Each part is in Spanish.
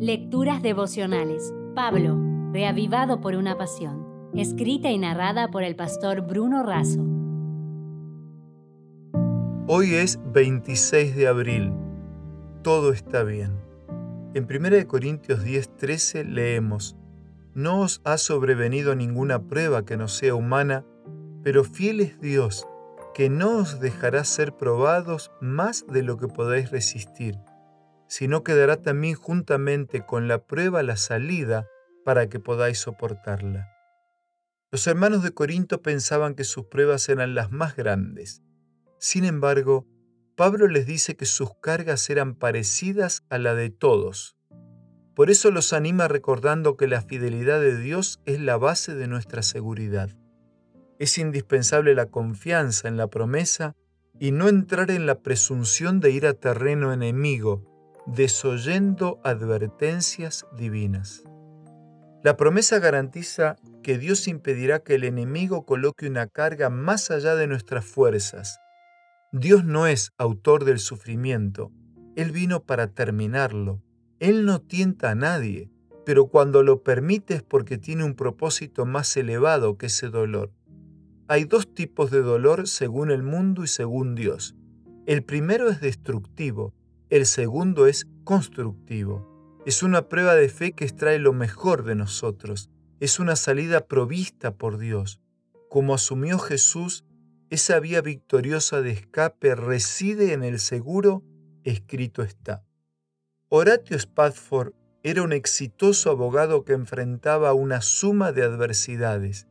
Lecturas devocionales. Pablo, reavivado por una pasión. Escrita y narrada por el pastor Bruno Razo. Hoy es 26 de abril. Todo está bien. En 1 Corintios 10:13 leemos, No os ha sobrevenido ninguna prueba que no sea humana, pero fiel es Dios, que no os dejará ser probados más de lo que podáis resistir sino que dará también juntamente con la prueba la salida para que podáis soportarla. Los hermanos de Corinto pensaban que sus pruebas eran las más grandes. Sin embargo, Pablo les dice que sus cargas eran parecidas a la de todos. Por eso los anima recordando que la fidelidad de Dios es la base de nuestra seguridad. Es indispensable la confianza en la promesa y no entrar en la presunción de ir a terreno enemigo, desoyendo advertencias divinas. La promesa garantiza que Dios impedirá que el enemigo coloque una carga más allá de nuestras fuerzas. Dios no es autor del sufrimiento, Él vino para terminarlo. Él no tienta a nadie, pero cuando lo permite es porque tiene un propósito más elevado que ese dolor. Hay dos tipos de dolor según el mundo y según Dios. El primero es destructivo, el segundo es constructivo. Es una prueba de fe que extrae lo mejor de nosotros. Es una salida provista por Dios. Como asumió Jesús, esa vía victoriosa de escape reside en el seguro escrito está. Horatio Spafford era un exitoso abogado que enfrentaba una suma de adversidades,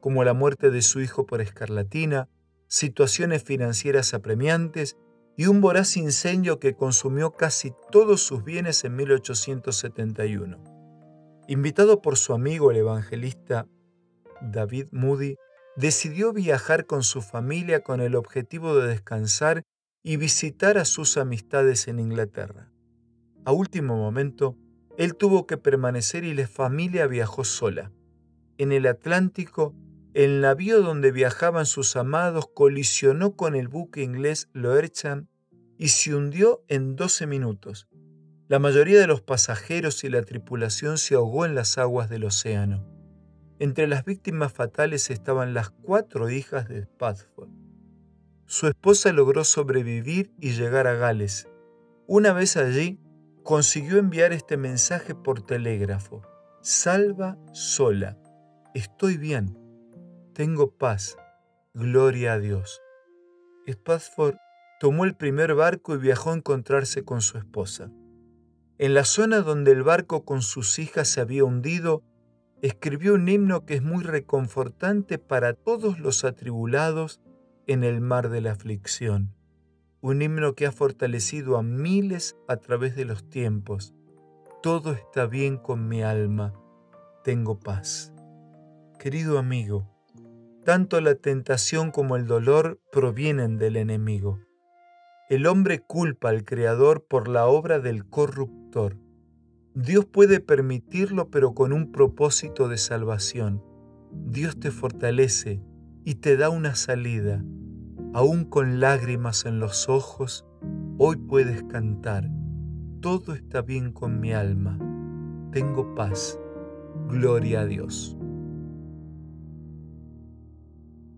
como la muerte de su hijo por escarlatina, situaciones financieras apremiantes y un voraz incendio que consumió casi todos sus bienes en 1871. Invitado por su amigo el evangelista David Moody, decidió viajar con su familia con el objetivo de descansar y visitar a sus amistades en Inglaterra. A último momento, él tuvo que permanecer y la familia viajó sola. En el Atlántico, el navío donde viajaban sus amados colisionó con el buque inglés Loerchan y se hundió en 12 minutos. La mayoría de los pasajeros y la tripulación se ahogó en las aguas del océano. Entre las víctimas fatales estaban las cuatro hijas de Spafford. Su esposa logró sobrevivir y llegar a Gales. Una vez allí, consiguió enviar este mensaje por telégrafo. Salva sola. Estoy bien tengo paz, gloria a Dios. Spafford tomó el primer barco y viajó a encontrarse con su esposa. En la zona donde el barco con sus hijas se había hundido, escribió un himno que es muy reconfortante para todos los atribulados en el mar de la aflicción. Un himno que ha fortalecido a miles a través de los tiempos. Todo está bien con mi alma, tengo paz. Querido amigo, tanto la tentación como el dolor provienen del enemigo. El hombre culpa al Creador por la obra del corruptor. Dios puede permitirlo pero con un propósito de salvación. Dios te fortalece y te da una salida. Aún con lágrimas en los ojos, hoy puedes cantar. Todo está bien con mi alma. Tengo paz. Gloria a Dios.